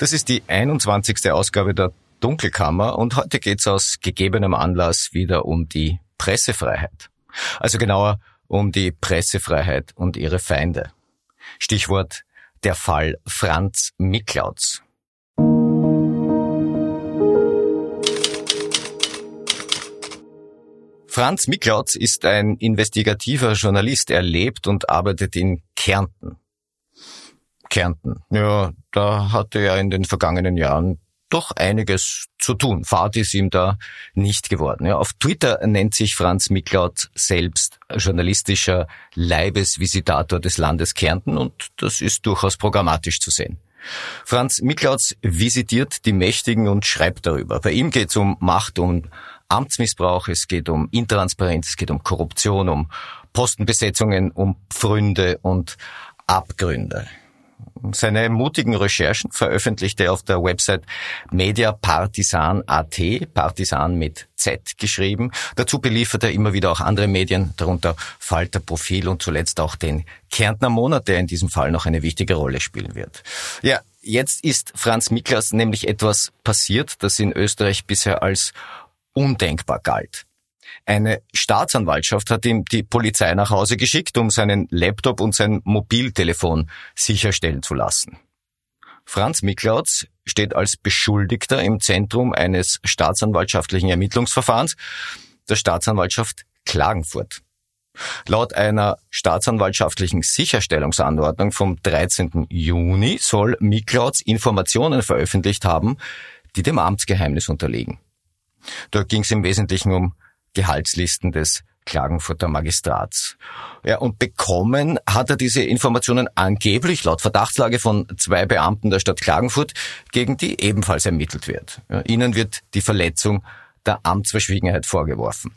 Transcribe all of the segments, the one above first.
Das ist die 21. Ausgabe der Dunkelkammer und heute geht es aus gegebenem Anlass wieder um die Pressefreiheit. Also genauer um die Pressefreiheit und ihre Feinde. Stichwort der Fall Franz Miklautz. Franz Miklautz ist ein investigativer Journalist. Er lebt und arbeitet in Kärnten. Kärnten. Ja, da hatte er in den vergangenen Jahren doch einiges zu tun. Fahrt ist ihm da nicht geworden. Ja, auf Twitter nennt sich Franz Miklaut selbst journalistischer Leibesvisitator des Landes Kärnten und das ist durchaus programmatisch zu sehen. Franz Miklauts visitiert die Mächtigen und schreibt darüber. Bei ihm geht es um Macht, um Amtsmissbrauch, es geht um Intransparenz, es geht um Korruption, um Postenbesetzungen, um Pfründe und Abgründe. Seine mutigen Recherchen veröffentlichte er auf der Website mediapartisan.at, Partisan mit Z geschrieben. Dazu beliefert er immer wieder auch andere Medien, darunter Falter Profil und zuletzt auch den Kärntner Monat, der in diesem Fall noch eine wichtige Rolle spielen wird. Ja, jetzt ist Franz Miklas nämlich etwas passiert, das in Österreich bisher als undenkbar galt. Eine Staatsanwaltschaft hat ihm die Polizei nach Hause geschickt, um seinen Laptop und sein Mobiltelefon sicherstellen zu lassen. Franz Miklautz steht als Beschuldigter im Zentrum eines staatsanwaltschaftlichen Ermittlungsverfahrens der Staatsanwaltschaft Klagenfurt. Laut einer staatsanwaltschaftlichen Sicherstellungsanordnung vom 13. Juni soll Miklautz Informationen veröffentlicht haben, die dem Amtsgeheimnis unterliegen. Da ging es im Wesentlichen um Gehaltslisten des Klagenfurter Magistrats. Ja, und bekommen hat er diese Informationen angeblich laut Verdachtslage von zwei Beamten der Stadt Klagenfurt, gegen die ebenfalls ermittelt wird. Ja, ihnen wird die Verletzung der Amtsverschwiegenheit vorgeworfen.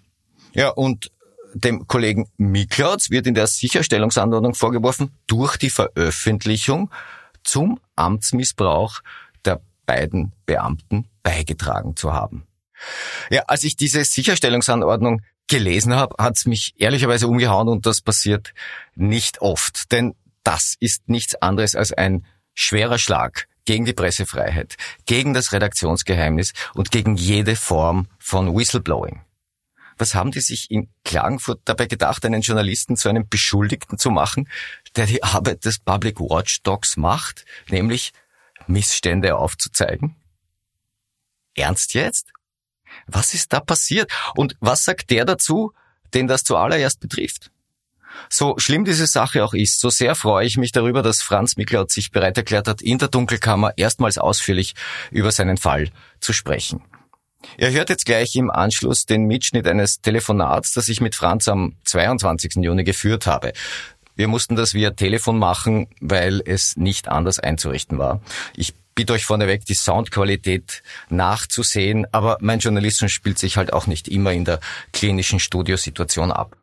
Ja, und dem Kollegen Miklautz wird in der Sicherstellungsanordnung vorgeworfen, durch die Veröffentlichung zum Amtsmissbrauch der beiden Beamten beigetragen zu haben. Ja, als ich diese Sicherstellungsanordnung gelesen habe, hat's mich ehrlicherweise umgehauen und das passiert nicht oft. Denn das ist nichts anderes als ein schwerer Schlag gegen die Pressefreiheit, gegen das Redaktionsgeheimnis und gegen jede Form von Whistleblowing. Was haben die sich in Klagenfurt dabei gedacht, einen Journalisten zu einem Beschuldigten zu machen, der die Arbeit des Public Watchdogs macht, nämlich Missstände aufzuzeigen? Ernst jetzt? Was ist da passiert? Und was sagt der dazu, den das zuallererst betrifft? So schlimm diese Sache auch ist, so sehr freue ich mich darüber, dass Franz Miklaut sich bereit erklärt hat, in der Dunkelkammer erstmals ausführlich über seinen Fall zu sprechen. Er hört jetzt gleich im Anschluss den Mitschnitt eines Telefonats, das ich mit Franz am 22. Juni geführt habe. Wir mussten das via Telefon machen, weil es nicht anders einzurichten war. Ich bitte euch vorneweg, die Soundqualität nachzusehen, aber mein Journalismus spielt sich halt auch nicht immer in der klinischen Studiosituation ab.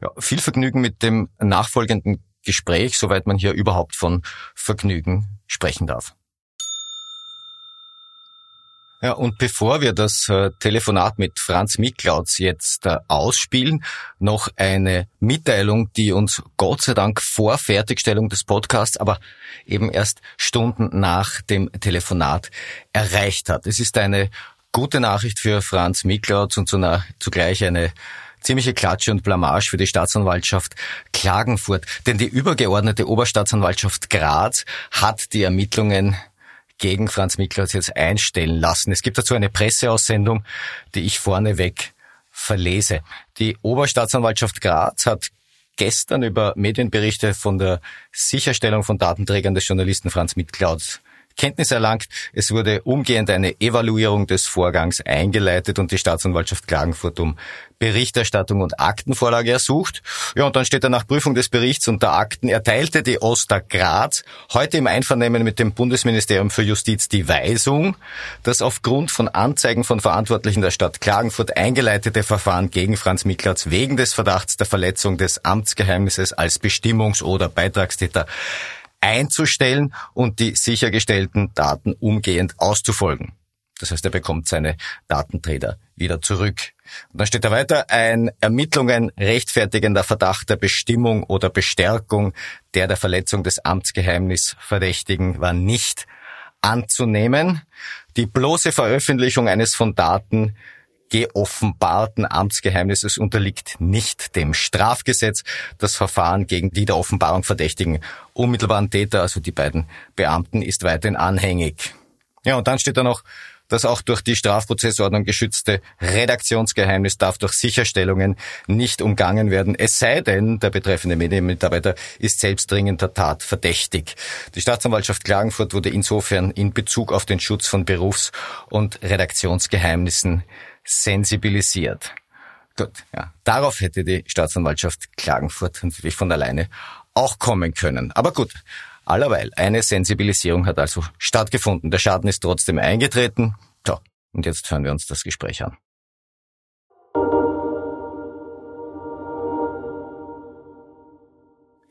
Ja, viel Vergnügen mit dem nachfolgenden Gespräch, soweit man hier überhaupt von Vergnügen sprechen darf. Ja, und bevor wir das äh, Telefonat mit Franz Miklautz jetzt äh, ausspielen, noch eine Mitteilung, die uns Gott sei Dank vor Fertigstellung des Podcasts, aber eben erst Stunden nach dem Telefonat erreicht hat. Es ist eine gute Nachricht für Franz Miklautz und zugleich eine ziemliche Klatsche und Blamage für die Staatsanwaltschaft Klagenfurt. Denn die übergeordnete Oberstaatsanwaltschaft Graz hat die Ermittlungen gegen Franz Miklaus jetzt einstellen lassen. Es gibt dazu eine Presseaussendung, die ich vorneweg verlese. Die Oberstaatsanwaltschaft Graz hat gestern über Medienberichte von der Sicherstellung von Datenträgern des Journalisten Franz Miklaus Kenntnis erlangt. Es wurde umgehend eine Evaluierung des Vorgangs eingeleitet und die Staatsanwaltschaft Klagenfurt um Berichterstattung und Aktenvorlage ersucht. Ja, und dann steht er nach Prüfung des Berichts und der Akten erteilte die Oster Graz heute im Einvernehmen mit dem Bundesministerium für Justiz die Weisung, das aufgrund von Anzeigen von Verantwortlichen der Stadt Klagenfurt eingeleitete Verfahren gegen Franz Miklatz wegen des Verdachts der Verletzung des Amtsgeheimnisses als Bestimmungs- oder Beitragstäter einzustellen und die sichergestellten Daten umgehend auszufolgen. Das heißt, er bekommt seine Datenträger wieder zurück. Und dann steht da weiter, ein Ermittlungen rechtfertigender Verdacht der Bestimmung oder Bestärkung der der Verletzung des Amtsgeheimnisses Verdächtigen war nicht anzunehmen. Die bloße Veröffentlichung eines von Daten geoffenbarten Amtsgeheimnisses unterliegt nicht dem Strafgesetz. Das Verfahren gegen die der Offenbarung verdächtigen unmittelbaren Täter, also die beiden Beamten, ist weiterhin anhängig. Ja, und dann steht da noch, das auch durch die Strafprozessordnung geschützte Redaktionsgeheimnis darf durch Sicherstellungen nicht umgangen werden, es sei denn, der betreffende Medienmitarbeiter ist selbst dringender Tat verdächtig. Die Staatsanwaltschaft Klagenfurt wurde insofern in Bezug auf den Schutz von Berufs- und Redaktionsgeheimnissen sensibilisiert. Gut, ja. Darauf hätte die Staatsanwaltschaft Klagenfurt natürlich von alleine auch kommen können. Aber gut, allerweil, eine Sensibilisierung hat also stattgefunden. Der Schaden ist trotzdem eingetreten. So, und jetzt hören wir uns das Gespräch an.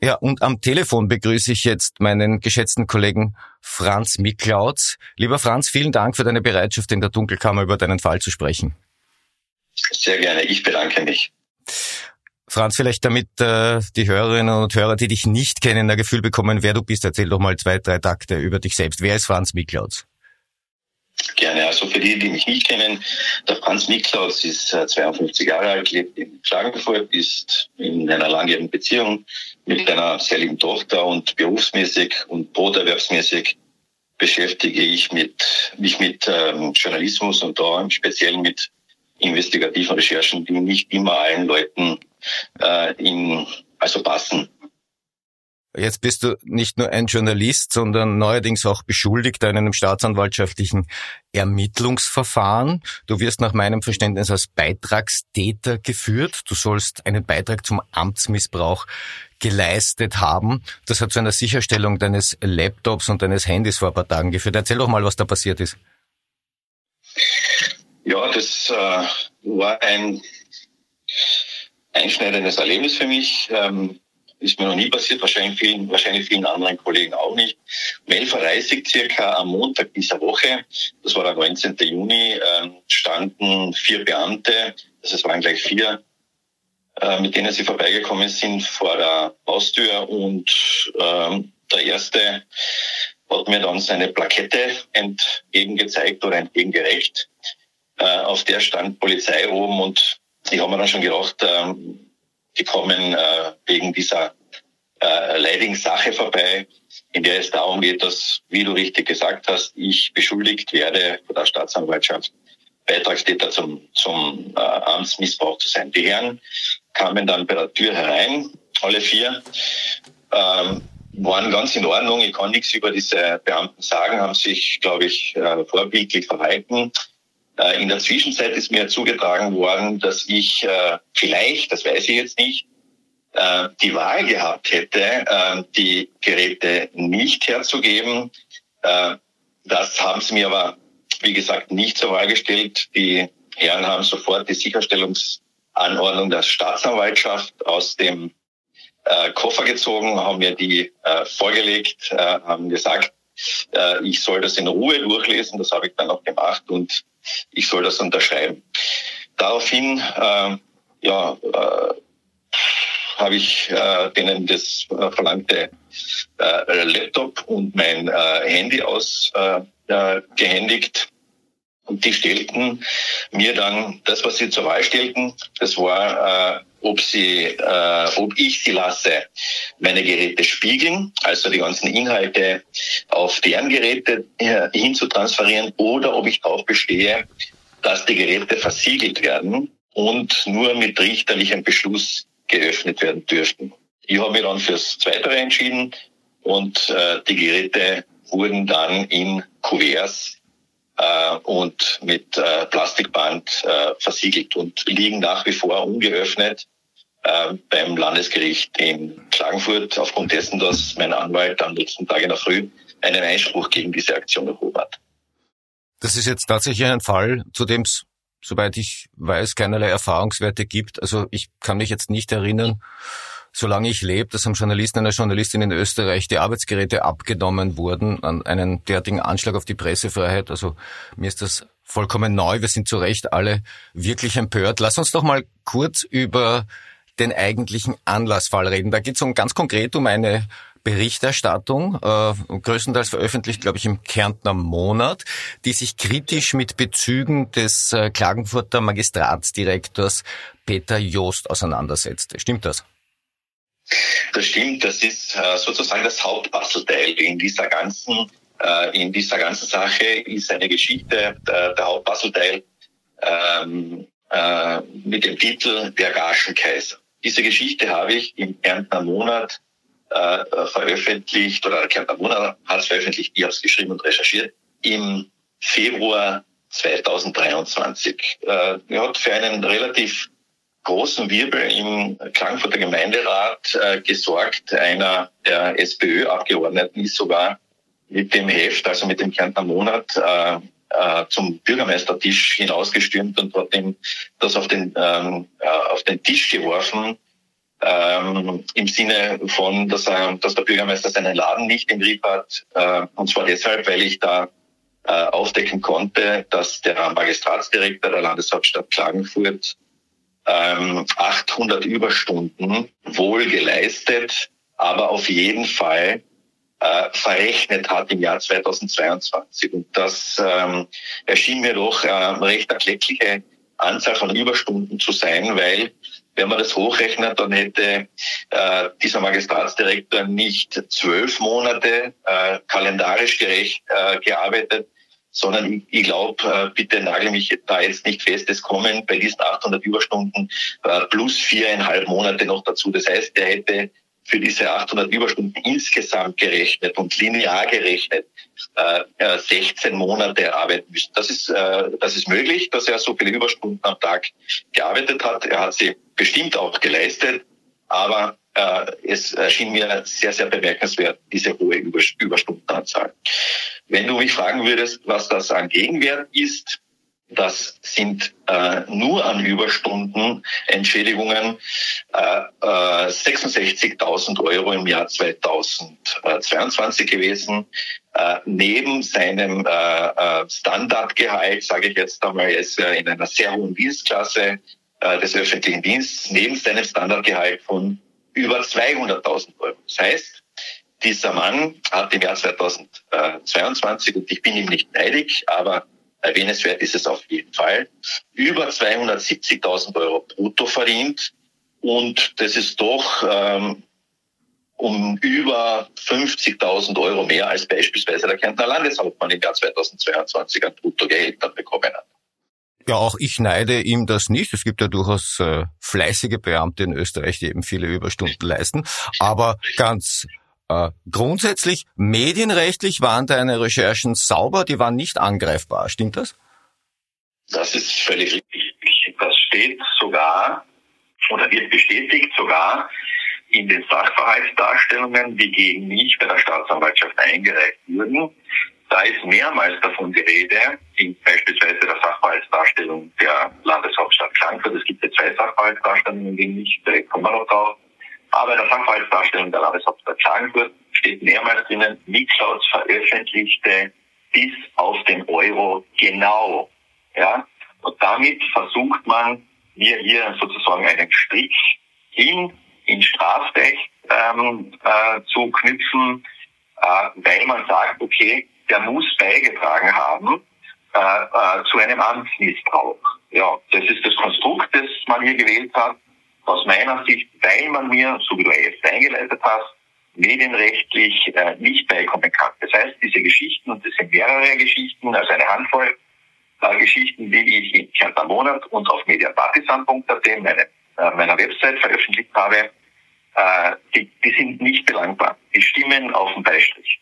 Ja, und am Telefon begrüße ich jetzt meinen geschätzten Kollegen Franz Miklautz. Lieber Franz, vielen Dank für deine Bereitschaft, in der Dunkelkammer über deinen Fall zu sprechen. Sehr gerne, ich bedanke mich. Franz, vielleicht damit äh, die Hörerinnen und Hörer, die dich nicht kennen, ein Gefühl bekommen, wer du bist. Erzähl doch mal zwei, drei Takte über dich selbst. Wer ist Franz Miklautz? Gerne. Also für die, die mich nicht kennen, der Franz Miklaus ist 52 äh, Jahre alt, lebt in Klagenfurt, ist in einer langjährigen Beziehung mit einer sehr lieben Tochter und berufsmäßig und broterwerbsmäßig beschäftige ich mit, mich mit ähm, Journalismus und da im Speziellen mit investigativen Recherchen, die nicht immer allen Leuten äh, in, also passen. Jetzt bist du nicht nur ein Journalist, sondern neuerdings auch Beschuldigter in einem staatsanwaltschaftlichen Ermittlungsverfahren. Du wirst nach meinem Verständnis als Beitragstäter geführt. Du sollst einen Beitrag zum Amtsmissbrauch geleistet haben. Das hat zu einer Sicherstellung deines Laptops und deines Handys vor ein paar Tagen geführt. Erzähl doch mal, was da passiert ist. Ja, das äh, war ein einschneidendes Erlebnis für mich. Ähm, ist mir noch nie passiert, wahrscheinlich vielen, wahrscheinlich vielen anderen Kollegen auch nicht. Um 11.30 Uhr circa am Montag dieser Woche, das war der 19. Juni, ähm, standen vier Beamte, also waren gleich vier, äh, mit denen sie vorbeigekommen sind vor der Haustür und ähm, der erste hat mir dann seine Plakette entgegengezeigt oder entgegengerecht. Äh, auf der stand Polizei oben und ich habe mir dann schon gedacht, ähm, die kommen äh, wegen dieser äh, leidigen Sache vorbei, in der es darum geht, dass, wie du richtig gesagt hast, ich beschuldigt werde von der Staatsanwaltschaft, Beitragstäter zum, zum äh, Amtsmissbrauch zu sein. Die Herren kamen dann bei der Tür herein, alle vier, ähm, waren ganz in Ordnung. Ich kann nichts über diese Beamten sagen, haben sich, glaube ich, äh, vorbildlich verhalten. Äh, in der Zwischenzeit ist mir zugetragen worden, dass ich äh, vielleicht, das weiß ich jetzt nicht, äh, die Wahl gehabt hätte, die Geräte nicht herzugeben. Das haben sie mir aber, wie gesagt, nicht zur Wahl gestellt. Die Herren haben sofort die Sicherstellungsanordnung der Staatsanwaltschaft aus dem Koffer gezogen, haben mir die vorgelegt, haben gesagt, äh, ich soll das in Ruhe durchlesen. Das habe ich dann auch gemacht und ich soll das unterschreiben. Daraufhin, äh, ja, äh, habe ich äh, denen das äh, verlangte äh, Laptop und mein äh, Handy ausgehändigt. Äh, und die stellten mir dann das, was sie zur Wahl stellten, das war, äh, ob sie, äh, ob ich sie lasse, meine Geräte spiegeln, also die ganzen Inhalte auf deren Geräte äh, hin zu transferieren, oder ob ich darauf bestehe, dass die Geräte versiegelt werden und nur mit richterlichem Beschluss geöffnet werden dürften. Ich habe mich dann fürs Zweite entschieden und äh, die Geräte wurden dann in Kuverts äh, und mit äh, Plastikband äh, versiegelt und liegen nach wie vor ungeöffnet äh, beim Landesgericht in Klagenfurt aufgrund dessen, dass mein Anwalt am letzten Tag in der Früh einen Einspruch gegen diese Aktion erhoben hat. Das ist jetzt tatsächlich ein Fall, zu dem es soweit ich weiß, keinerlei Erfahrungswerte gibt. Also ich kann mich jetzt nicht erinnern, solange ich lebe, dass einem Journalisten, einer Journalistin in Österreich die Arbeitsgeräte abgenommen wurden an einen derartigen Anschlag auf die Pressefreiheit. Also mir ist das vollkommen neu. Wir sind zu Recht alle wirklich empört. Lass uns doch mal kurz über den eigentlichen Anlassfall reden. Da geht es um ganz konkret um eine Berichterstattung, äh, größtenteils veröffentlicht, glaube ich, im Kärntner Monat, die sich kritisch mit Bezügen des äh, Klagenfurter Magistratsdirektors Peter Joost auseinandersetzte. Stimmt das? Das stimmt. Das ist äh, sozusagen das Hauptpuzzleteil in dieser ganzen äh, in dieser ganzen Sache ist eine Geschichte äh, der Hauptpuzzleteil ähm, äh, mit dem Titel Der Gaschenkaiser. Diese Geschichte habe ich im Kärntner Monat veröffentlicht, oder Kärntner Monat hat es veröffentlicht, ich habe es geschrieben und recherchiert, im Februar 2023. Äh, er hat für einen relativ großen Wirbel im Klagenfurter Gemeinderat äh, gesorgt. Einer der SPÖ-Abgeordneten ist sogar mit dem Heft, also mit dem Kärntner Monat, äh, äh, zum Bürgermeistertisch hinausgestürmt und hat ihm das auf den, ähm, äh, auf den Tisch geworfen, ähm, im Sinne von, dass, er, dass der Bürgermeister seinen Laden nicht im Griff hat. Äh, und zwar deshalb, weil ich da äh, aufdecken konnte, dass der Magistratsdirektor der Landeshauptstadt Klagenfurt ähm, 800 Überstunden wohl geleistet, aber auf jeden Fall äh, verrechnet hat im Jahr 2022. Und das ähm, erschien mir doch äh, recht erkleckliche Anzahl von Überstunden zu sein, weil wenn man das hochrechnet, dann hätte äh, dieser Magistratsdirektor nicht zwölf Monate äh, kalendarisch gerecht äh, gearbeitet, sondern ich, glaube, äh, bitte nagel mich da jetzt nicht fest, es kommen bei diesen 800 Überstunden äh, plus viereinhalb Monate noch dazu. Das heißt, er hätte für diese 800 Überstunden insgesamt gerechnet und linear gerechnet äh, 16 Monate arbeiten müssen. Das ist, äh, das ist möglich, dass er so viele Überstunden am Tag gearbeitet hat. Er hat sie bestimmt auch geleistet, aber äh, es erschien mir sehr, sehr bemerkenswert, diese hohe Überstundenanzahl. Wenn du mich fragen würdest, was das an Gegenwert ist, das sind äh, nur an Überstunden Entschädigungen äh, äh, 66.000 Euro im Jahr 2022 gewesen. Äh, neben seinem äh, äh, Standardgehalt, sage ich jetzt einmal, ist er in einer sehr hohen Dienstklasse des öffentlichen Dienstes, neben seinem Standardgehalt von über 200.000 Euro. Das heißt, dieser Mann hat im Jahr 2022, und ich bin ihm nicht neidig, aber erwähnenswert ist es auf jeden Fall, über 270.000 Euro brutto verdient. Und das ist doch ähm, um über 50.000 Euro mehr als beispielsweise der Kärntner Landeshauptmann im Jahr 2022 an Bruttogehältern bekommen hat. Ja, auch ich neide ihm das nicht. Es gibt ja durchaus äh, fleißige Beamte in Österreich, die eben viele Überstunden leisten. Aber ganz äh, grundsätzlich, medienrechtlich waren deine Recherchen sauber, die waren nicht angreifbar. Stimmt das? Das ist völlig richtig. Das steht sogar oder wird bestätigt sogar in den Sachverhaltsdarstellungen, die gegen mich bei der Staatsanwaltschaft eingereicht wurden. Da ist mehrmals davon die Rede, in beispielsweise der Sachverhaltsdarstellung der Landeshauptstadt Frankfurt. Es gibt ja zwei Sachverhaltsdarstellungen gegen mich, direkt kommen wir noch drauf. Aber in der Sachverhaltsdarstellung der Landeshauptstadt Klagenfurt steht mehrmals drinnen, Miklaus veröffentlichte bis auf den Euro genau. Ja? Und damit versucht man, mir hier sozusagen einen Strich hin in Strafrecht ähm, äh, zu knüpfen, äh, weil man sagt, okay, der muss beigetragen haben äh, äh, zu einem Amtsmissbrauch. Ja, das ist das Konstrukt, das man hier gewählt hat. Aus meiner Sicht, weil man mir, so wie du jetzt eingeleitet hast, medienrechtlich äh, nicht beikommen kann. Das heißt, diese Geschichten, und das sind mehrere Geschichten, also eine Handvoll äh, Geschichten, die ich in Kärntner Monat und auf mediapartisan.at, meine, äh, meiner Website veröffentlicht habe, äh, die, die sind nicht belangbar. Die stimmen auf den Beistrich.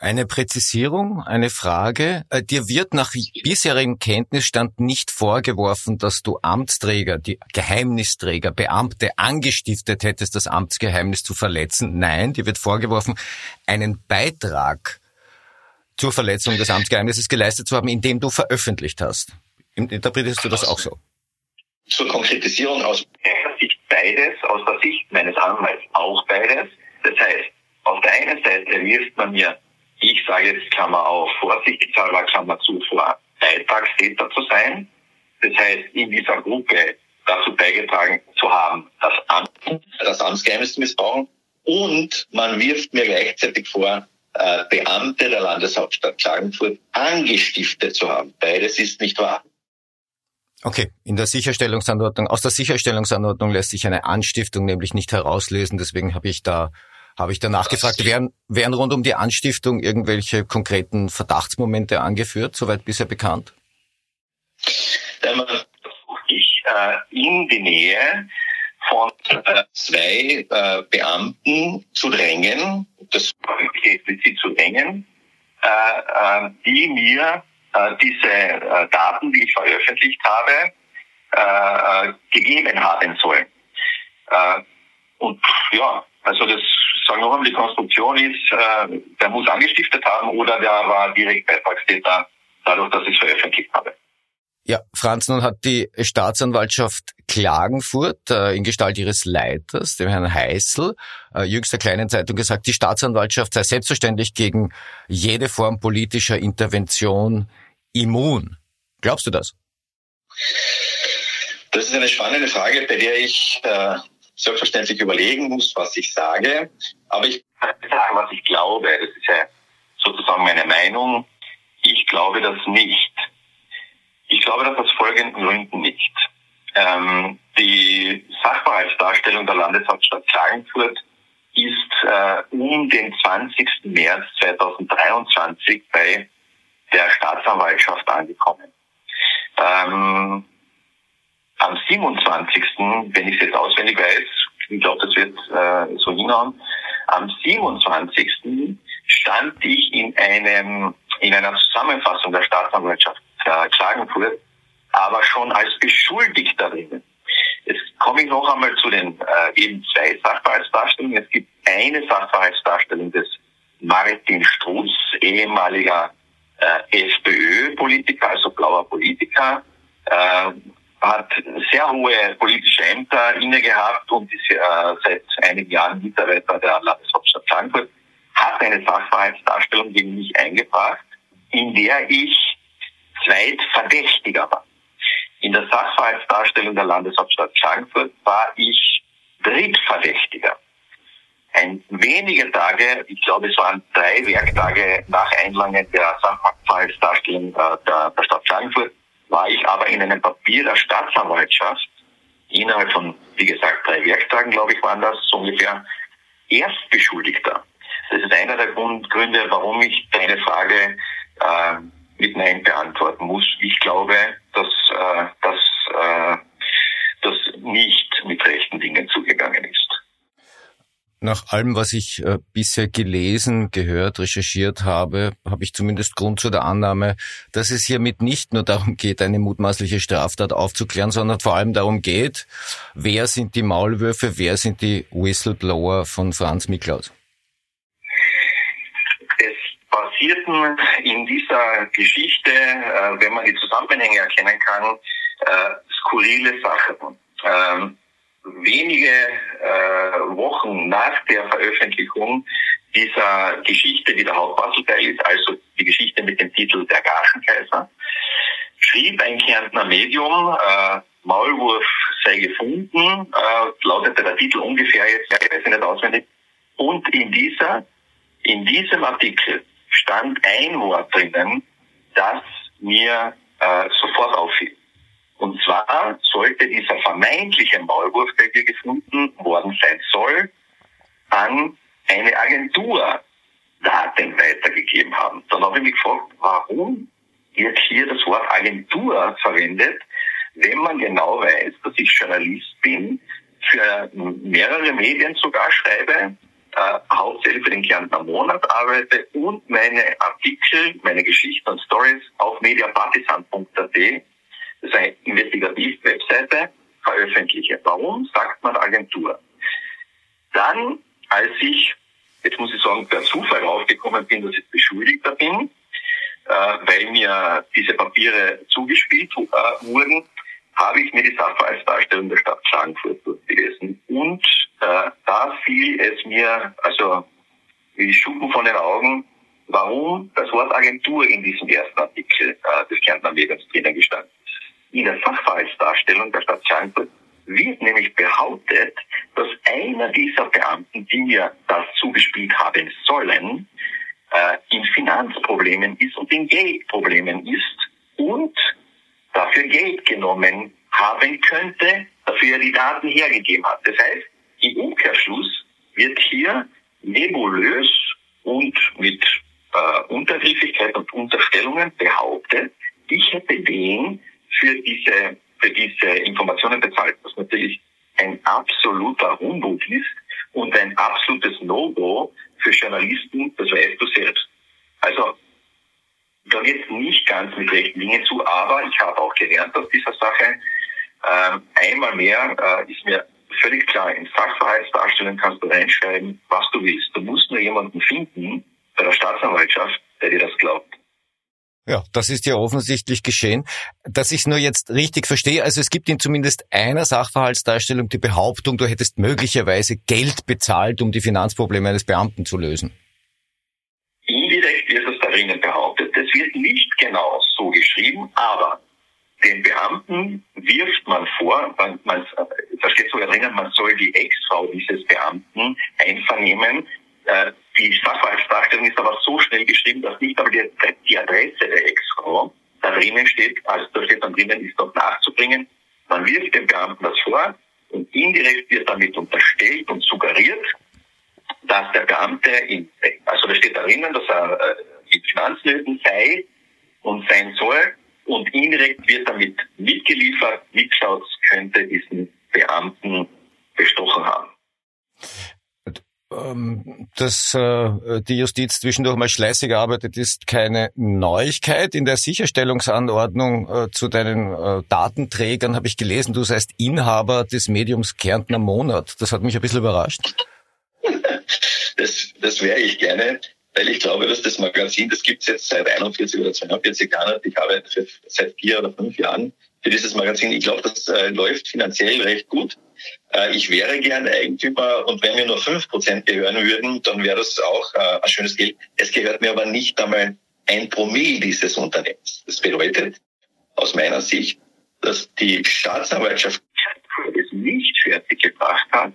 Eine Präzisierung, eine Frage. Äh, dir wird nach bisherigem Kenntnisstand nicht vorgeworfen, dass du Amtsträger, die Geheimnisträger, Beamte angestiftet hättest, das Amtsgeheimnis zu verletzen. Nein, dir wird vorgeworfen, einen Beitrag zur Verletzung des Amtsgeheimnisses geleistet zu haben, indem du veröffentlicht hast. Interpretierst du das auch so? Zur Konkretisierung aus meiner Sicht beides, aus der Sicht meines Anwalts auch beides. Das heißt, auf der einen Seite wirft man mir ich sage jetzt Klammer auf, vorsichtshalber Klammer zu, vor Beitragstäter zu sein. Das heißt, in dieser Gruppe dazu beigetragen zu haben, das, Amt, das Amtsgeheimnis zu missbrauchen. Und man wirft mir gleichzeitig vor, äh, Beamte der Landeshauptstadt Klagenfurt angestiftet zu haben. Beides ist nicht wahr. Okay, in der Sicherstellungsanordnung, aus der Sicherstellungsanordnung lässt sich eine Anstiftung nämlich nicht herauslesen, deswegen habe ich da habe ich danach gefragt, werden, werden rund um die Anstiftung irgendwelche konkreten Verdachtsmomente angeführt, soweit bisher bekannt? Dann versuche ich äh, in die Nähe von äh, zwei äh, Beamten zu drängen, das explizit zu drängen, äh, äh, die mir äh, diese äh, Daten, die ich veröffentlicht habe, äh, äh gegeben haben sollen. Äh, und ja, also das sagen noch einmal, die Konstruktion ist, äh, der muss angestiftet haben oder der war direkt Beitragstäter dadurch, dass ich es veröffentlicht habe. Ja, Franz, nun hat die Staatsanwaltschaft Klagenfurt äh, in Gestalt ihres Leiters, dem Herrn Heißel, äh, jüngster kleinen Zeitung gesagt, die Staatsanwaltschaft sei selbstverständlich gegen jede Form politischer Intervention immun. Glaubst du das? Das ist eine spannende Frage, bei der ich äh, selbstverständlich überlegen muss, was ich sage. Aber ich kann sagen, was ich glaube. Das ist ja sozusagen meine Meinung. Ich glaube das nicht. Ich glaube das aus folgenden Gründen nicht. Ähm, die Sachverhaltsdarstellung der Landeshauptstadt Klagenfurt ist äh, um den 20. März 2023 bei der Staatsanwaltschaft angekommen. Ähm, am 27., wenn ich es jetzt auswendig weiß, ich glaube, das wird äh, so hinhauen, am 27. stand ich in einem in einer Zusammenfassung der Staatsanwaltschaft äh, Klagenfurt, aber schon als Beschuldigter drin. Jetzt komme ich noch einmal zu den äh, eben zwei Sachverhaltsdarstellungen. Es gibt eine Sachverhaltsdarstellung des Martin Strutz, ehemaliger äh, FPÖ-Politiker, also blauer Politiker, äh, hat sehr hohe politische Ämter inne gehabt und ist äh, seit einigen Jahren Mitarbeiter der Landeshauptstadt Frankfurt, hat eine Sachverhaltsdarstellung gegen mich eingebracht, in der ich Zweitverdächtiger war. In der Sachverhaltsdarstellung der Landeshauptstadt Frankfurt war ich Drittverdächtiger. Ein wenige Tage, ich glaube es waren drei Werktage nach Einlangen der Sachverhaltsdarstellung äh, der, der Stadt Frankfurt, war ich aber in einem Papier der Staatsanwaltschaft, innerhalb von, wie gesagt, drei Werktagen, glaube ich, waren das so ungefähr, Erstbeschuldigter. Das ist einer der Gründe, warum ich deine Frage äh, mit Nein beantworten muss. Ich glaube, dass, äh, dass äh, das nicht mit rechten Dingen zugegangen ist. Nach allem, was ich äh, bisher gelesen, gehört, recherchiert habe, habe ich zumindest Grund zu der Annahme, dass es hiermit nicht nur darum geht, eine mutmaßliche Straftat aufzuklären, sondern vor allem darum geht, wer sind die Maulwürfe, wer sind die Whistleblower von Franz Miklaus? Es passierten in dieser Geschichte, äh, wenn man die Zusammenhänge erkennen kann, äh, skurrile Sachen. Ähm, wenige äh, Wochen nach der Veröffentlichung dieser Geschichte, die der Hauptpuzzleteil ist, also die Geschichte mit dem Titel Der Garschenkaiser, schrieb ein Kärntner Medium, äh, Maulwurf sei gefunden, äh, lautete der Titel ungefähr jetzt, ich weiß nicht auswendig. Und in dieser, in diesem Artikel stand ein Wort drinnen, das mir äh, sofort auffiel. Und zwar sollte dieser vermeintliche Maulwurf, der hier gefunden worden sein soll, an eine Agentur Daten weitergegeben haben. Dann habe ich mich gefragt, warum wird hier das Wort Agentur verwendet, wenn man genau weiß, dass ich Journalist bin, für mehrere Medien sogar schreibe, äh, hauptsächlich für den Kärntner Monat arbeite und meine Artikel, meine Geschichten und Stories auf mediapartisan.at, das ist eine Investigativ-Webseite, veröffentliche. Warum sagt man Agentur? Dann, als ich, jetzt muss ich sagen, per Zufall draufgekommen bin, dass ich Beschuldigter bin, äh, weil mir diese Papiere zugespielt äh, wurden, habe ich mir die Sachverhaltsdarstellung der Stadt Klagenfurt durchgelesen. Und äh, da fiel es mir, also wie Schuppen von den Augen, warum das Wort Agentur in diesem ersten Artikel äh, des Kärntner Mediums drinnen gestanden ist. In der Sachverhaltsdarstellung der Stadt Klagenfurt wird nämlich behauptet, dass einer dieser Beamten, die mir das zugespielt haben sollen, äh, in Finanzproblemen ist und in Geldproblemen ist und dafür Geld genommen haben könnte, dafür er die Daten hergegeben hat. Das heißt, im Umkehrschluss wird hier nebulös und mit äh, Untergriffigkeit und Unterstellungen behauptet, ich hätte den diese, für diese Informationen bezahlt, was natürlich ein absoluter Humbug ist und ein absolutes No-Go für Journalisten, das weißt du selbst. Also da geht nicht ganz mit rechten Dingen zu, aber ich habe auch gelernt aus dieser Sache. Ähm, einmal mehr äh, ist mir völlig klar, in Sachverhaltsdarstellung kannst du reinschreiben, was du willst. Du musst nur jemanden finden bei der Staatsanwaltschaft, der dir das glaubt. Ja, das ist ja offensichtlich geschehen. Dass ich es nur jetzt richtig verstehe, also es gibt in zumindest einer Sachverhaltsdarstellung die Behauptung, du hättest möglicherweise Geld bezahlt, um die Finanzprobleme eines Beamten zu lösen. Indirekt wird es darin behauptet. Das wird nicht genau so geschrieben, aber den Beamten wirft man vor, man, man, da steht sogar drinnen, man soll die Ex-Frau dieses Beamten einvernehmen. Äh, die Sachverhaltsdarstellung ist aber so schnell geschrieben, dass nicht aber die, die Adresse der Ex-Frau da drinnen steht, also da steht dann drinnen, ist dort nachzubringen. Man wirft dem Beamten das vor und indirekt wird damit unterstellt und suggeriert, dass der Beamte, in, also da steht drinnen, dass er äh, in Finanznöten sei und sein soll und indirekt wird damit mitgeliefert, mitgeschaut könnte diesen Beamten bestochen haben. Ähm, dass äh, die Justiz zwischendurch mal schleißig arbeitet, ist keine Neuigkeit. In der Sicherstellungsanordnung äh, zu deinen äh, Datenträgern habe ich gelesen, du seist Inhaber des Mediums Kärntner Monat. Das hat mich ein bisschen überrascht. Das, das wäre ich gerne, weil ich glaube, dass das Magazin, das gibt es jetzt seit 41 oder 42 Jahren. Ich habe seit vier oder fünf Jahren für dieses Magazin. Ich glaube, das äh, läuft finanziell recht gut. Äh, ich wäre gerne Eigentümer und wenn mir nur fünf Prozent gehören würden, dann wäre das auch äh, ein schönes Geld. Es gehört mir aber nicht einmal ein Promille dieses Unternehmens. Das bedeutet aus meiner Sicht, dass die Staatsanwaltschaft es nicht fertiggebracht hat,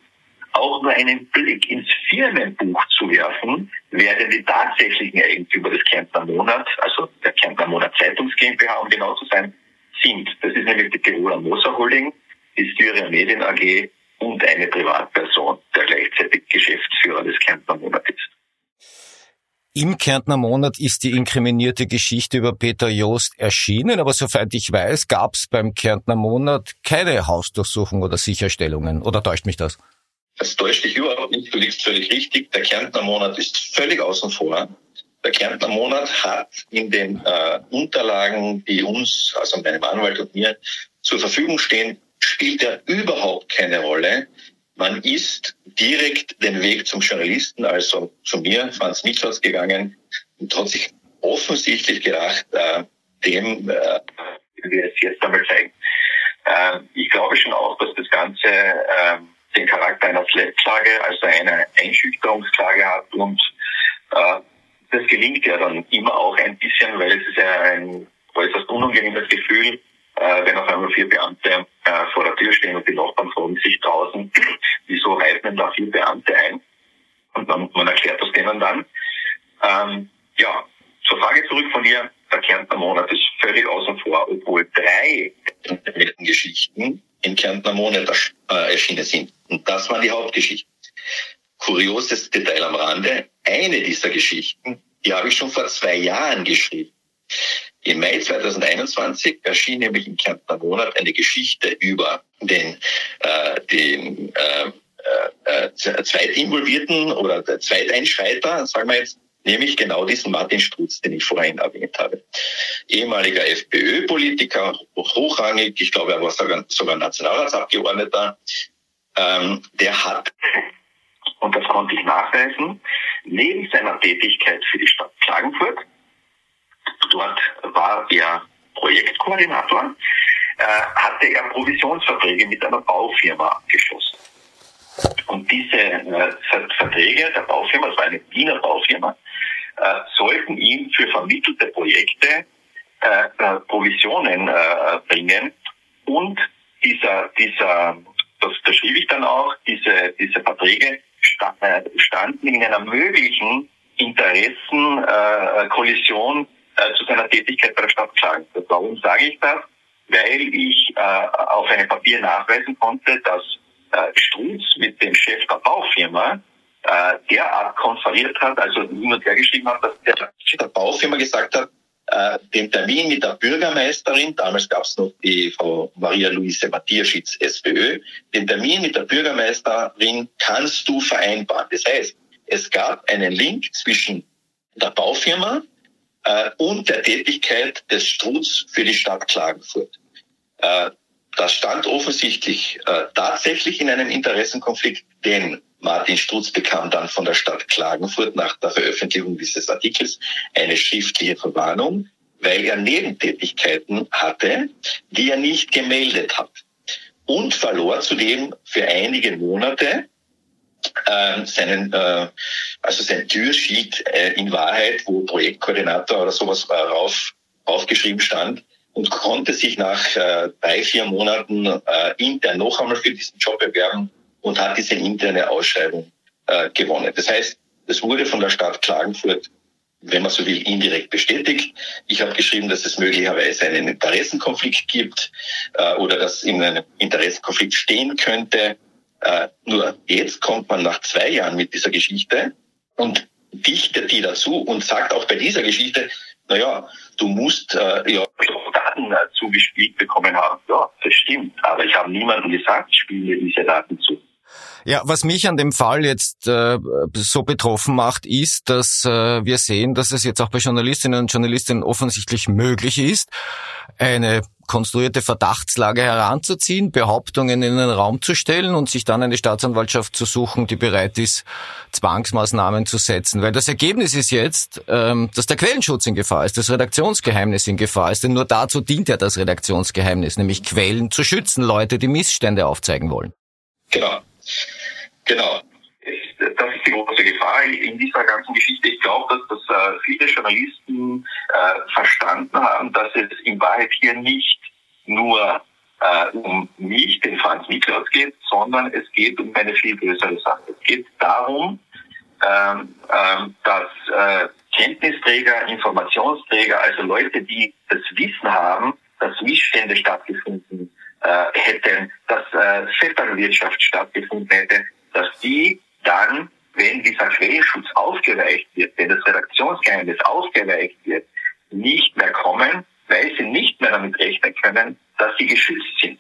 auch nur einen Blick ins Firmenbuch zu werfen, wer denn die tatsächlichen Eigentümer des Kärntner Monats, also der Kärntner Monat Zeitungs GmbH, um genau zu sein, sind. Das ist nämlich die Tiroler Moser Holding, die Styria Medien AG und eine Privatperson, der gleichzeitig Geschäftsführer des Kärntner Monats ist. Im Kärntner Monat ist die inkriminierte Geschichte über Peter Joost erschienen, aber soweit ich weiß, gab es beim Kärntner Monat keine Hausdurchsuchung oder Sicherstellungen. Oder täuscht mich das? Das täuscht dich überhaupt nicht, du liegst völlig richtig. Der Kärntner Monat ist völlig außen vor. Der Kärntner Monat hat in den äh, Unterlagen, die uns, also meinem Anwalt und mir, zur Verfügung stehen, spielt er überhaupt keine Rolle. Man ist direkt den Weg zum Journalisten, also zu mir, Franz Michels, gegangen und hat sich offensichtlich gedacht, äh, dem äh, wir es jetzt einmal zeigen. Äh, ich glaube schon auch, dass das Ganze äh, den Charakter einer Slap-Klage, also einer Einschüchterungsklage hat und Äh, das gelingt ja dann immer auch ein bisschen, weil es ist ja ein äußerst unangenehmes Gefühl, äh, wenn auf einmal vier Beamte äh, vor der Tür stehen und die Nachbarn fragen sich draußen, wieso reiten da vier Beamte ein? Und man, man erklärt das denen dann. Ähm, ja, zur Frage zurück von dir, der Kärntner Monat ist völlig außen vor, obwohl drei Geschichten im Kärntner Monat äh, erschienen sind. Und das waren die Hauptgeschichten. Kurioses Detail am Rande, eine dieser Geschichten, die habe ich schon vor zwei Jahren geschrieben. Im Mai 2021 erschien nämlich im Kärntner Monat eine Geschichte über den, äh, den äh, äh, Zweitinvolvierten oder der Zweiteinschreiter, sagen wir jetzt, nämlich genau diesen Martin Strutz, den ich vorhin erwähnt habe. Ehemaliger FPÖ-Politiker, hochrangig, ich glaube, er war sogar, sogar Nationalratsabgeordneter, ähm, der hat, und das konnte ich nachweisen, neben seiner Tätigkeit für die Stadt Klagenfurt, dort war er Projektkoordinator, äh, hatte er Provisionsverträge mit einer Baufirma abgeschlossen. Und diese äh, Verträge der Baufirma, das war eine Wiener Baufirma, äh, sollten ihm für vermittelte Projekte äh, äh, Provisionen äh, bringen und dieser, dieser, das, das schrieb ich dann auch, diese, diese Verträge standen in einer möglichen Interessenkollision äh, zu seiner Tätigkeit bei der Stadt Klagenfurt. Warum sage ich das? Weil ich äh, auf einem Papier nachweisen konnte, dass äh, Strunz mit dem Chef der Baufirma äh, derart konferiert hat, also hin und her geschrieben hat, dass der Chef der Baufirma gesagt hat, äh, den Termin mit der Bürgermeisterin, damals gab es noch die Frau Maria-Luise Matthiaschitz, SPÖ, den Termin mit der Bürgermeisterin kannst du vereinbaren. Das heißt, es gab einen Link zwischen der Baufirma äh, und der Tätigkeit des Strutz für die Stadt Klagenfurt. Äh, das stand offensichtlich äh, tatsächlich in einem Interessenkonflikt, denn Martin Strutz bekam dann von der Stadt Klagenfurt nach der Veröffentlichung dieses Artikels eine schriftliche Verwarnung, weil er Nebentätigkeiten hatte, die er nicht gemeldet hat. Und verlor zudem für einige Monate äh, seinen, äh, also sein Türschild äh, in Wahrheit, wo Projektkoordinator oder sowas äh, rauf, aufgeschrieben stand, und konnte sich nach äh, drei, vier Monaten äh, intern noch einmal für diesen Job bewerben und hat diese interne Ausschreibung äh, gewonnen. Das heißt, es wurde von der Stadt Klagenfurt, wenn man so will, indirekt bestätigt. Ich habe geschrieben, dass es möglicherweise einen Interessenkonflikt gibt äh, oder dass in einem Interessenkonflikt stehen könnte. Äh, nur jetzt kommt man nach zwei Jahren mit dieser Geschichte und dichtet die dazu und sagt auch bei dieser Geschichte, naja, du musst äh, ja Daten zugespielt bekommen haben. Ja, das stimmt. Aber ich habe niemandem gesagt, spiele mir diese Daten zu. Ja, was mich an dem Fall jetzt äh, so betroffen macht, ist, dass äh, wir sehen, dass es jetzt auch bei Journalistinnen und Journalisten offensichtlich möglich ist, eine konstruierte Verdachtslage heranzuziehen, Behauptungen in den Raum zu stellen und sich dann eine Staatsanwaltschaft zu suchen, die bereit ist, Zwangsmaßnahmen zu setzen. Weil das Ergebnis ist jetzt, ähm, dass der Quellenschutz in Gefahr ist, das Redaktionsgeheimnis in Gefahr ist. Denn nur dazu dient ja das Redaktionsgeheimnis, nämlich Quellen zu schützen, Leute, die Missstände aufzeigen wollen. Genau. Genau. Das ist die große Gefahr in dieser ganzen Geschichte. Ich glaube, dass das äh, viele Journalisten äh, verstanden haben, dass es in Wahrheit hier nicht nur äh, um mich, den Franz Niklaus geht, sondern es geht um eine viel größere Sache. Es geht darum, ähm, ähm, dass Kenntnisträger, Informationsträger, also Leute, die das Wissen haben, dass Missstände stattgefunden hätten, dass Vetternwirtschaft stattgefunden hätte, dass die dann, wenn dieser Quellenschutz aufgeweicht wird, wenn das Redaktionsgeheimnis aufgeweicht wird, nicht mehr kommen, weil sie nicht mehr damit rechnen können, dass sie geschützt sind.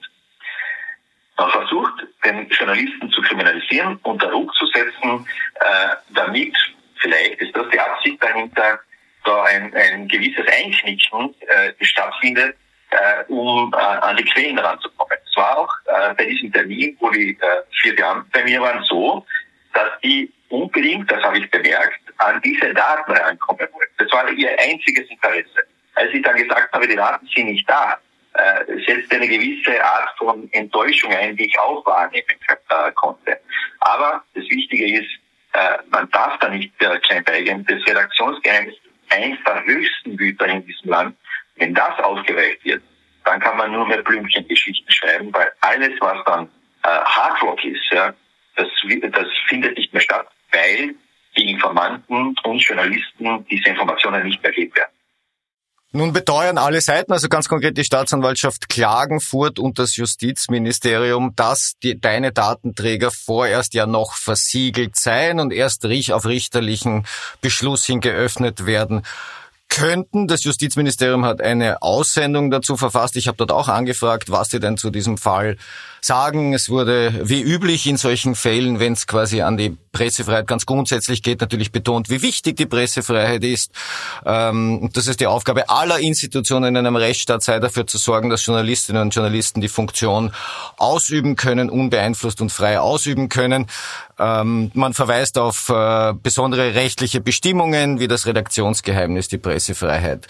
Man versucht, den Journalisten zu kriminalisieren, unter Druck zu setzen, äh, damit, vielleicht ist das die Absicht dahinter, da ein, ein gewisses Einknicken äh, stattfindet, äh, um äh, an die Quellen ranzukommen. Es war auch äh, bei diesem Termin, wo die äh, vier Beamten bei mir waren, so, dass die unbedingt, das habe ich bemerkt, an diese Daten rankommen wollten. Das war ihr einziges Interesse. Als ich dann gesagt habe, die Daten sind nicht da, äh, setzte eine gewisse Art von Enttäuschung ein, die ich auch wahrnehmen äh, konnte. Aber das Wichtige ist, äh, man darf da nicht äh, klein beigeben. Das Redaktionsgeheimnis ist eins der höchsten Güter in diesem Land. Wenn das ausgereicht wird, dann kann man nur mehr Blümchengeschichten schreiben, weil alles, was dann äh, Hardrock ist, ja, das, das findet nicht mehr statt, weil die Informanten und Journalisten diese Informationen nicht mehr geben werden. Nun beteuern alle Seiten, also ganz konkret die Staatsanwaltschaft Klagenfurt und das Justizministerium, dass die, deine Datenträger vorerst ja noch versiegelt seien und erst auf richterlichen Beschluss hin geöffnet werden könnten. Das Justizministerium hat eine Aussendung dazu verfasst. Ich habe dort auch angefragt, was sie denn zu diesem Fall sagen. Es wurde wie üblich in solchen Fällen, wenn es quasi an die Pressefreiheit ganz grundsätzlich geht, natürlich betont, wie wichtig die Pressefreiheit ist. Ähm, das ist die Aufgabe aller Institutionen in einem Rechtsstaat sei, dafür zu sorgen, dass Journalistinnen und Journalisten die Funktion ausüben können, unbeeinflusst und frei ausüben können. Ähm, man verweist auf äh, besondere rechtliche Bestimmungen wie das Redaktionsgeheimnis, die Pressefreiheit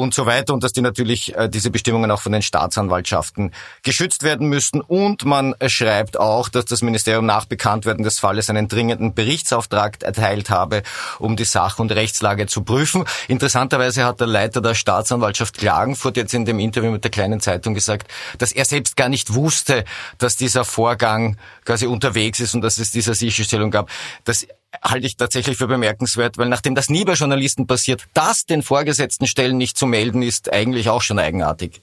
und so weiter und dass die natürlich äh, diese Bestimmungen auch von den Staatsanwaltschaften geschützt werden müssten. Und man schreibt auch, dass das Ministerium nach Bekanntwerden des Falles einen dringenden Berichtsauftrag erteilt habe, um die Sach- und Rechtslage zu prüfen. Interessanterweise hat der Leiter der Staatsanwaltschaft Klagenfurt jetzt in dem Interview mit der kleinen Zeitung gesagt, dass er selbst gar nicht wusste, dass dieser Vorgang quasi unterwegs ist und dass es diese Sicherstellung gab. Das halte ich tatsächlich für bemerkenswert, weil nachdem das nie bei Journalisten passiert, das den vorgesetzten Stellen nicht zu melden, ist eigentlich auch schon eigenartig.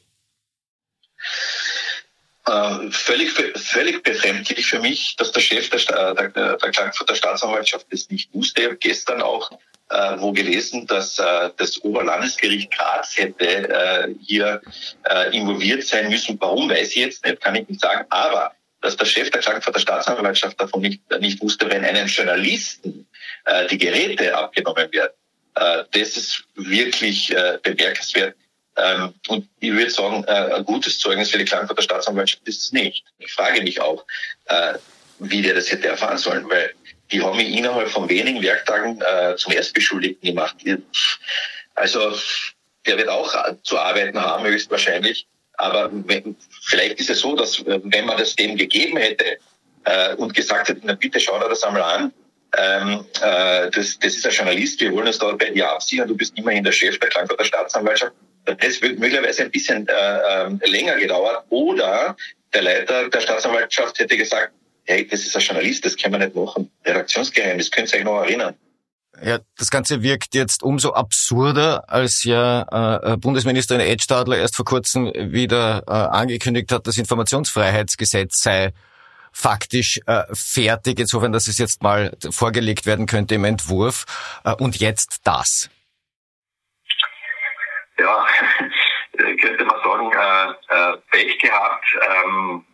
Äh, völlig, völlig befremdlich für mich, dass der Chef der, der, der Klagenfurter Staatsanwaltschaft das nicht wusste. Ich habe gestern auch äh, wo gelesen, dass äh, das Oberlandesgericht Graz hätte äh, hier äh, involviert sein müssen. Warum, weiß ich jetzt nicht, kann ich nicht sagen. Aber dass der Chef der Klagenfurter Staatsanwaltschaft davon nicht, nicht wusste, wenn einem Journalisten äh, die Geräte abgenommen werden. Äh, das ist wirklich äh, bemerkenswert. Ähm, und ich würde sagen, äh, ein gutes Zeugnis für die Klagenfurter Staatsanwaltschaft ist es nicht. Ich frage mich auch, äh, wie der das hätte erfahren sollen, weil die haben mich innerhalb von wenigen Werktagen äh, zum Erstbeschuldigten gemacht. Also der wird auch zu arbeiten haben, höchstwahrscheinlich. Aber wenn, vielleicht ist es so, dass äh, wenn man das dem gegeben hätte äh, und gesagt hätte, na bitte schau dir das einmal an, ähm, äh, das, das ist ein Journalist, wir wollen uns da bei dir absichern, du bist immerhin der Chef der Frankfurter Staatsanwaltschaft. Das wird möglicherweise ein bisschen äh, äh, länger gedauert. Oder der Leiter der Staatsanwaltschaft hätte gesagt, hey, das ist ein Journalist, das können wir nicht machen. Redaktionsgeheimnis, könnt ihr euch noch erinnern. Ja, das Ganze wirkt jetzt umso absurder, als ja äh, Bundesministerin Edstadler erst vor kurzem wieder äh, angekündigt hat, das Informationsfreiheitsgesetz sei faktisch äh, fertig, insofern, dass es jetzt mal vorgelegt werden könnte im Entwurf. Äh, und jetzt das. Ja, könnte man sagen, äh, äh, Pech gehabt. Ähm,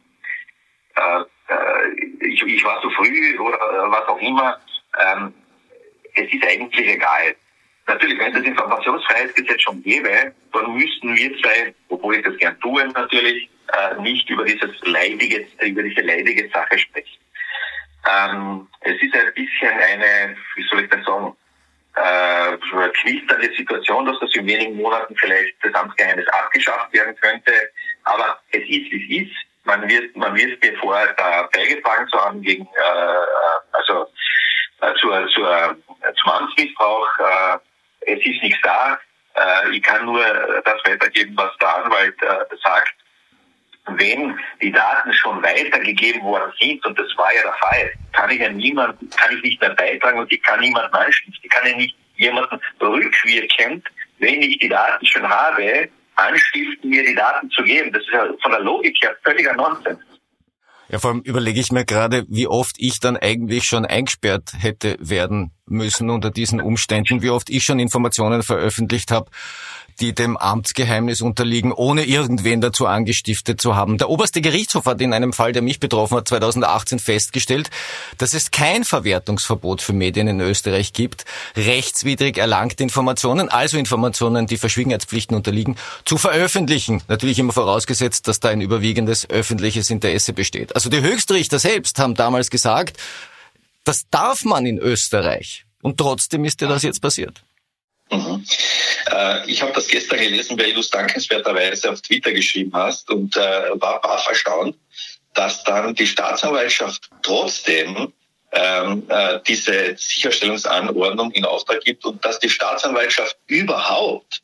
äh, äh, ich, ich war zu früh oder was auch immer. Ähm, es ist eigentlich egal. Natürlich, wenn es das Informationsfreiheitsgesetz schon gäbe, dann müssten wir zwei, obwohl ich das gern tue natürlich, äh, nicht über dieses leidige, über diese leidige Sache sprechen. Ähm, es ist ein bisschen eine, wie soll ich das sagen, äh, knisternde Situation, dass das in wenigen Monaten vielleicht das Amtsgeheimnis abgeschafft werden könnte. Aber es ist, wie es ist. Man wird, man wird beigetragen zu haben gegen, äh, also äh, zur, zur, zum Amtsmissbrauch. Äh, es ist nichts da. Äh, ich kann nur das weitergeben, was der Anwalt äh, sagt. Wenn die Daten schon weitergegeben worden sind, und das war ja der Fall, kann ich ja niemand, kann ich nicht mehr beitragen und ich kann niemanden anstiften. Ich kann ja nicht jemanden rückwirkend, wenn ich die Daten schon habe, anstiften, mir die Daten zu geben. Das ist ja von der Logik her völliger Nonsens. Ja, vor allem überlege ich mir gerade, wie oft ich dann eigentlich schon eingesperrt hätte werden müssen unter diesen Umständen, wie oft ich schon Informationen veröffentlicht habe, die dem Amtsgeheimnis unterliegen, ohne irgendwen dazu angestiftet zu haben. Der oberste Gerichtshof hat in einem Fall, der mich betroffen hat, 2018 festgestellt, dass es kein Verwertungsverbot für Medien in Österreich gibt, rechtswidrig erlangte Informationen, also Informationen, die Verschwiegenheitspflichten unterliegen, zu veröffentlichen. Natürlich immer vorausgesetzt, dass da ein überwiegendes öffentliches Interesse besteht. Also die Höchstrichter selbst haben damals gesagt, das darf man in Österreich. Und trotzdem ist dir das jetzt passiert. Mhm. Äh, ich habe das gestern gelesen, weil du es dankenswerterweise auf Twitter geschrieben hast und äh, war baff erstaunt, dass dann die Staatsanwaltschaft trotzdem ähm, äh, diese Sicherstellungsanordnung in Auftrag gibt und dass die Staatsanwaltschaft überhaupt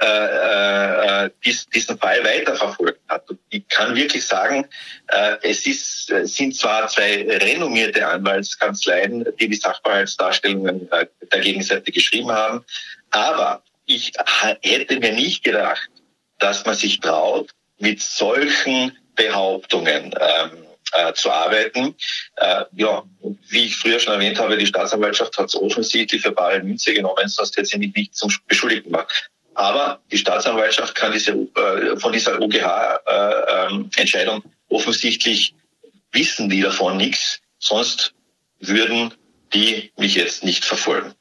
äh, äh, dies, diesen Fall weiterverfolgt hat. Und ich kann wirklich sagen, äh, es ist, sind zwar zwei renommierte Anwaltskanzleien, die die Sachverhaltsdarstellungen äh, der Gegenseite geschrieben haben, aber ich hätte mir nicht gedacht, dass man sich traut, mit solchen Behauptungen ähm, äh, zu arbeiten. Äh, ja, wie ich früher schon erwähnt habe, die Staatsanwaltschaft hat es offensichtlich für bare Münze genommen, sonst hätte sie mich nicht zum Beschuldigten gemacht. Aber die Staatsanwaltschaft kann diese, äh, von dieser OGH-Entscheidung äh, ähm, offensichtlich wissen die davon nichts, sonst würden die mich jetzt nicht verfolgen.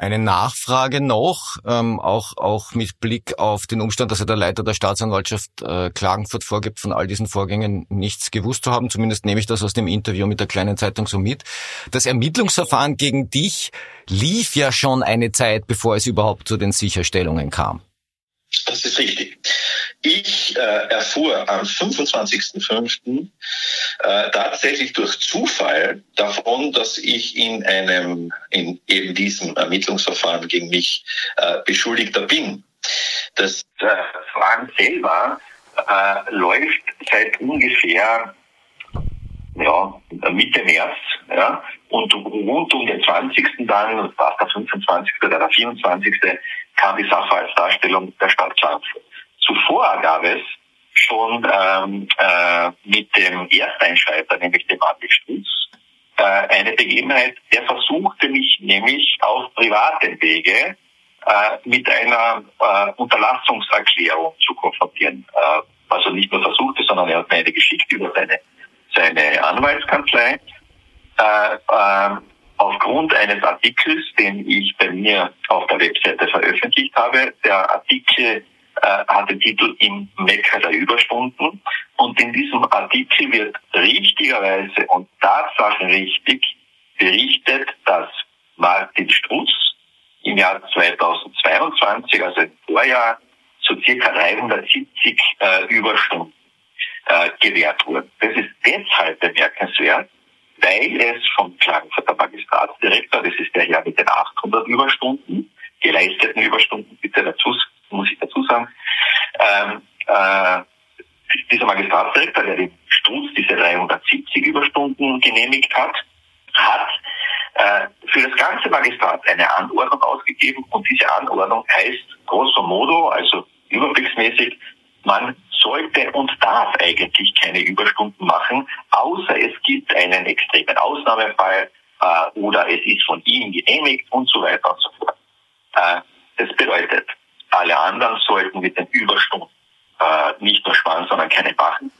Eine Nachfrage noch, ähm, auch, auch mit Blick auf den Umstand, dass er der Leiter der Staatsanwaltschaft äh, Klagenfurt vorgibt, von all diesen Vorgängen nichts gewusst zu haben. Zumindest nehme ich das aus dem Interview mit der kleinen Zeitung so mit. Das Ermittlungsverfahren gegen dich lief ja schon eine Zeit, bevor es überhaupt zu den Sicherstellungen kam. Das ist richtig. Ich äh, erfuhr am 25.05. Äh, tatsächlich durch Zufall davon, dass ich in einem, in eben diesem Ermittlungsverfahren gegen mich äh, Beschuldigter bin. Das äh, Verfahren selber äh, läuft seit ungefähr ja, Mitte März, ja, und rund um den 20. dann, war der 25. oder der 24 kam die Sachverhaltsdarstellung der Stadt Klagenfurt. Zuvor gab es schon ähm, äh, mit dem Ersteinschreiter, nämlich dem Andi Stutz, äh, eine Begebenheit, der versuchte mich nämlich auf privatem Wege äh, mit einer äh, Unterlassungserklärung zu konfrontieren. Äh, also nicht nur versuchte, sondern er hat mir eine geschickt über seine, seine Anwaltskanzlei. Äh, äh, aufgrund eines Artikels, den ich bei mir auf der Webseite veröffentlicht habe. Der Artikel äh, hatte Titel Im Mecker der Überstunden. Und in diesem Artikel wird richtigerweise und tatsachenrichtig berichtet, dass Martin Strutz im Jahr 2022, also im Vorjahr, zu circa 370 äh, Überstunden äh, gewährt wurden. Das ist deshalb bemerkenswert, weil es vom Klagenfurter Magistratsdirektor, das ist der Herr mit den 800 Überstunden, geleisteten Überstunden, bitte dazu, muss ich dazu sagen, ähm, äh, dieser Magistratsdirektor, der den Stutz diese 370 Überstunden genehmigt hat, hat äh, für das ganze Magistrat eine Anordnung ausgegeben und diese Anordnung heißt grosso modo, also überblicksmäßig, man sollte und darf eigentlich keine Überstunden machen, außer es gibt einen extremen Ausnahmefall äh, oder es ist von ihm genehmigt und so weiter und so fort. Äh, das bedeutet, alle anderen sollten mit den Überstunden äh, nicht nur sparen, sondern keine machen.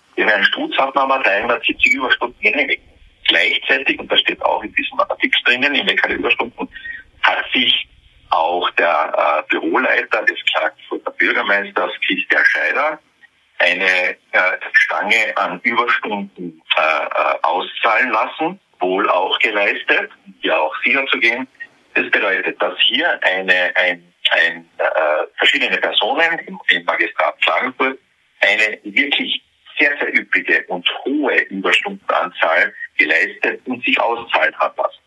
Hat man aber 370 Überstunden genehmigt. Gleichzeitig, und das steht auch in diesem Artikel drinnen, in keine Überstunden, hat sich auch der äh, Büroleiter des Klagenfurter Bürgermeisters Christian Scheider eine äh, Stange an Überstunden äh, äh, auszahlen lassen, wohl auch geleistet, ja auch sicher zu gehen. Das bedeutet, dass hier eine, ein, ein, äh, verschiedene Personen im, im Magistrat Klagenfurt eine wirklich sehr, sehr üppige und hohe Überstundenanzahl geleistet und sich auszahlen hat lassen.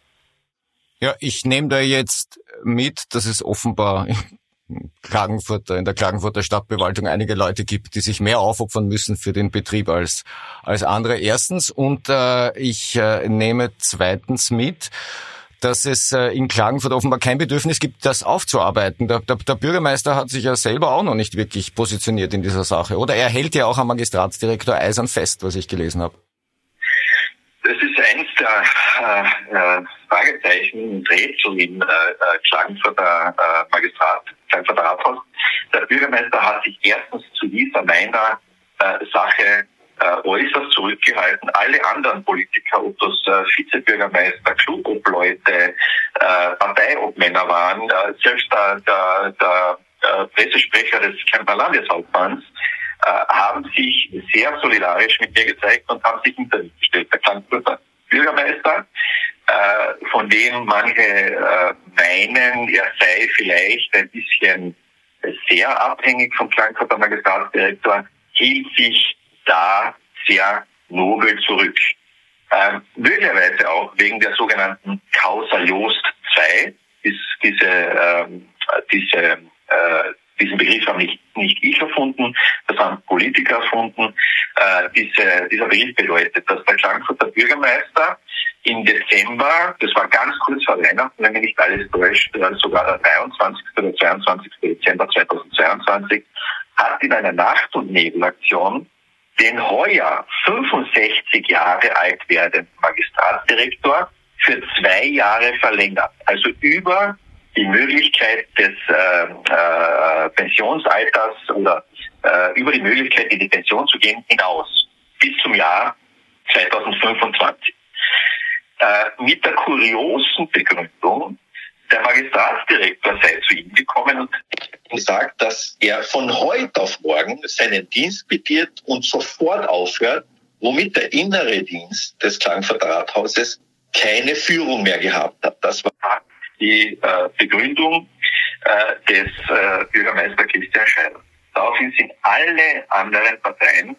Ja, ich nehme da jetzt mit, dass es offenbar Klagenfurter, in der Klagenfurter Stadtbewaltung einige Leute gibt, die sich mehr aufopfern müssen für den Betrieb als, als andere. Erstens. Und äh, ich äh, nehme zweitens mit, dass es äh, in Klagenfurt offenbar kein Bedürfnis gibt, das aufzuarbeiten. Der, der, der, Bürgermeister hat sich ja selber auch noch nicht wirklich positioniert in dieser Sache. Oder er hält ja auch am Magistratsdirektor eisern fest, was ich gelesen habe. Der äh, äh Fragezeichen und Rätsel im äh, äh, Klagenfurter äh, Magistrat, Klagenfurter Rathaus. Der Bürgermeister hat sich erstens zu dieser meiner äh, Sache äh, äußerst zurückgehalten. Alle anderen Politiker, ob das äh, Vizebürgermeister, Klubobleute, äh, Parteiobmänner waren, äh, selbst der, der, der äh, Pressesprecher des Kärntner Landeshauptmanns, äh, haben sich sehr solidarisch mit mir gezeigt und haben sich hinter mich gestellt. Der Klagenfurter Bürgermeister äh, von dem manche äh, meinen, er sei vielleicht ein bisschen sehr abhängig vom Frankfurter Magistratsdirektor, hielt sich da sehr nobel zurück. Ähm, möglicherweise auch wegen der sogenannten Causa Jost 2, ist diese, ähm, diese äh, diesen Begriff haben nicht, nicht ich erfunden, das haben Politiker erfunden. Äh, diese, dieser Begriff bedeutet, dass der Frankfurter Bürgermeister im Dezember, das war ganz kurz vor Weihnachten, wenn mich nicht alles täuscht, sogar der 23. oder 22. Dezember 2022, hat in einer Nacht- und Nebelaktion den heuer 65 Jahre alt werdenden Magistratsdirektor für zwei Jahre verlängert. Also über die Möglichkeit des äh, äh, Pensionsalters oder äh, über die Möglichkeit, in die Pension zu gehen, hinaus bis zum Jahr 2025. Äh, mit der kuriosen Begründung, der Magistratsdirektor sei zu ihm gekommen und gesagt, dass er von heute auf morgen seinen Dienst begiert und sofort aufhört, womit der innere Dienst des Klangfurter keine Führung mehr gehabt hat. Das war die äh, Begründung äh, des äh, Bürgermeister Christian Scheider. Daraufhin sind alle anderen Parteien,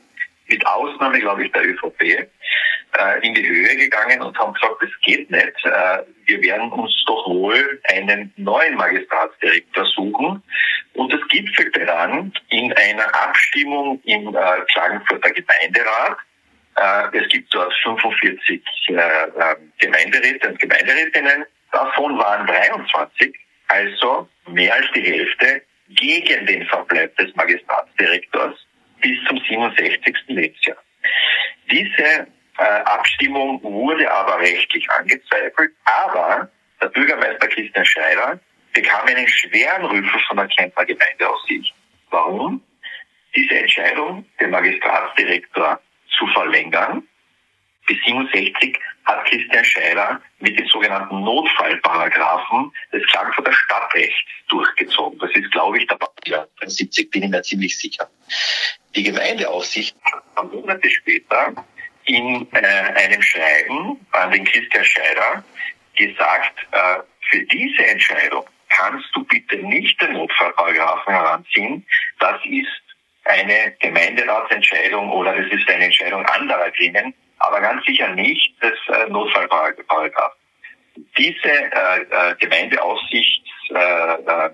mit Ausnahme, glaube ich, der ÖVP, äh, in die Höhe gegangen und haben gesagt, das geht nicht. Äh, wir werden uns doch wohl einen neuen Magistratsdirektor suchen. Und das gipfelte dann in einer Abstimmung im äh, Klagenfurter Gemeinderat. Äh, es gibt dort 45 äh, äh, Gemeinderäte und Gemeinderätinnen Davon waren 23, also mehr als die Hälfte, gegen den Verbleib des Magistratsdirektors bis zum 67. Lebensjahr. Diese äh, Abstimmung wurde aber rechtlich angezweifelt, aber der Bürgermeister Christian Scheider bekam einen schweren Rüffel von der Kärntner Gemeindeaussicht. Warum? Diese Entscheidung, den Magistratsdirektor zu verlängern, bis 67 hat Christian Scheider mit den sogenannten Notfallparagraphen des Klagenfurter Stadtrechts durchgezogen. Das ist, glaube ich, der Paragraph 70, bin ich mir ziemlich sicher. Die Gemeindeaufsicht hat Monate später in äh, einem Schreiben an den Christian Scheider gesagt, äh, für diese Entscheidung kannst du bitte nicht den Notfallparagraphen heranziehen. Das ist eine Gemeinderatsentscheidung oder das ist eine Entscheidung anderer Gremien aber ganz sicher nicht des äh, Notfallparagraph. Diese äh, Gemeindeaufsicht, äh, äh,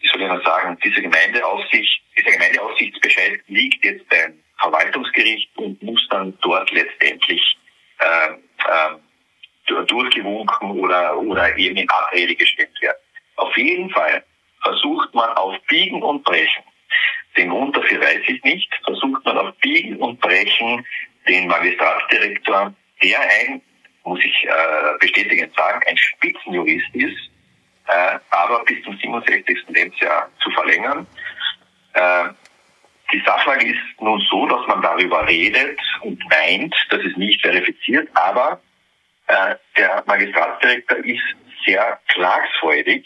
wie soll ich noch sagen, diese Gemeindeaufsicht, dieser Gemeindeaufsichtsbescheid liegt jetzt beim Verwaltungsgericht und muss dann dort letztendlich äh, äh, durchgewunken oder, oder eben in Abrede gestellt werden. Auf jeden Fall versucht man auf Biegen und Brechen, den Grund dafür weiß ich nicht, versucht man auf Biegen und Brechen den Magistratsdirektor, der ein, muss ich äh, bestätigend sagen, ein Spitzenjurist ist, äh, aber bis zum 67. Lebensjahr zu verlängern. Äh, die Sachlage ist nun so, dass man darüber redet und meint, das ist nicht verifiziert, aber äh, der Magistratsdirektor ist sehr klagsfreudig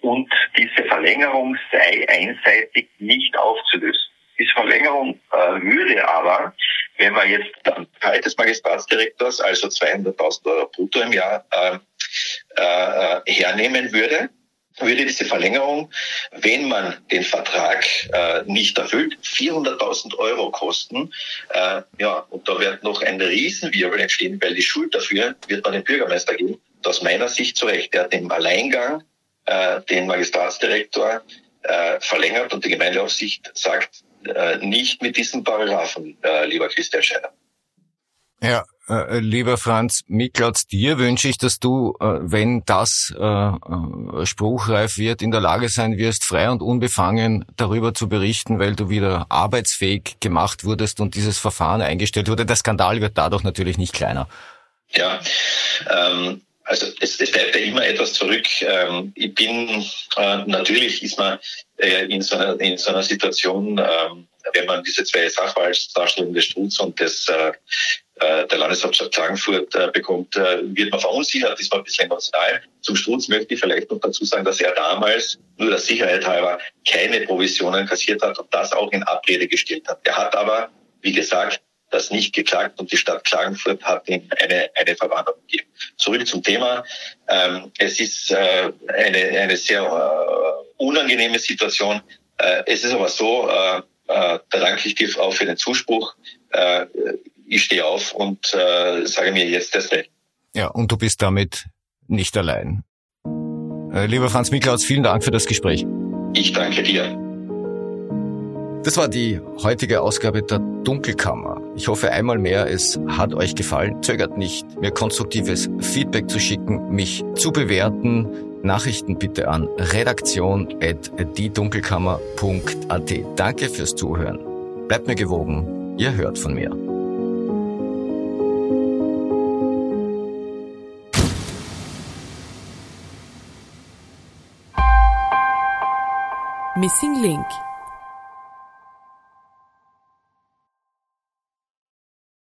und diese Verlängerung sei einseitig nicht aufzulösen. Diese Verlängerung äh, würde aber, wenn man jetzt dann Gehalt des Magistratsdirektors, also 200.000 Euro brutto im Jahr, äh, äh, hernehmen würde, würde diese Verlängerung, wenn man den Vertrag äh, nicht erfüllt, 400.000 Euro kosten. Äh, ja, und da wird noch ein Riesenwirbel entstehen, weil die Schuld dafür wird man dem Bürgermeister geben. aus meiner Sicht zu Recht. Der hat im Alleingang äh, den Magistratsdirektor äh, verlängert und die Gemeindeaufsicht sagt, äh, nicht mit diesen Paragraphen, äh, lieber Christian Scheiner. Ja, äh, lieber Franz Miklautz, dir wünsche ich, dass du, äh, wenn das äh, äh, spruchreif wird, in der Lage sein wirst, frei und unbefangen darüber zu berichten, weil du wieder arbeitsfähig gemacht wurdest und dieses Verfahren eingestellt wurde. Der Skandal wird dadurch natürlich nicht kleiner. Ja, ähm, also es, es bleibt ja immer etwas zurück. Ähm, ich bin äh, natürlich ist man äh, in, so einer, in so einer Situation, ähm, wenn man diese zwei Sachverhaltsdarstellungen des Strutz und des äh, äh, der Landeshauptstadt Klagenfurt äh, bekommt, äh, wird man verunsichert, ist man ein bisschen emotional. Zum Strutz möchte ich vielleicht noch dazu sagen, dass er damals nur der Sicherheit halber keine Provisionen kassiert hat und das auch in Abrede gestellt hat. Er hat aber, wie gesagt, das nicht geklagt und die Stadt Klagenfurt hat ihm eine, eine Verwarnung gegeben. Zurück zum Thema. Ähm, es ist äh, eine, eine sehr äh, unangenehme Situation. Äh, es ist aber so, äh, äh, da danke ich dir auch für den Zuspruch. Äh, ich stehe auf und äh, sage mir jetzt das Recht. Ja, und du bist damit nicht allein. Äh, lieber Franz Miklaus, vielen Dank für das Gespräch. Ich danke dir. Das war die heutige Ausgabe der Dunkelkammer. Ich hoffe einmal mehr, es hat euch gefallen. Zögert nicht, mir konstruktives Feedback zu schicken, mich zu bewerten. Nachrichten bitte an redaktion.diedunkelkammer.at. Danke fürs Zuhören. Bleibt mir gewogen. Ihr hört von mir. Missing Link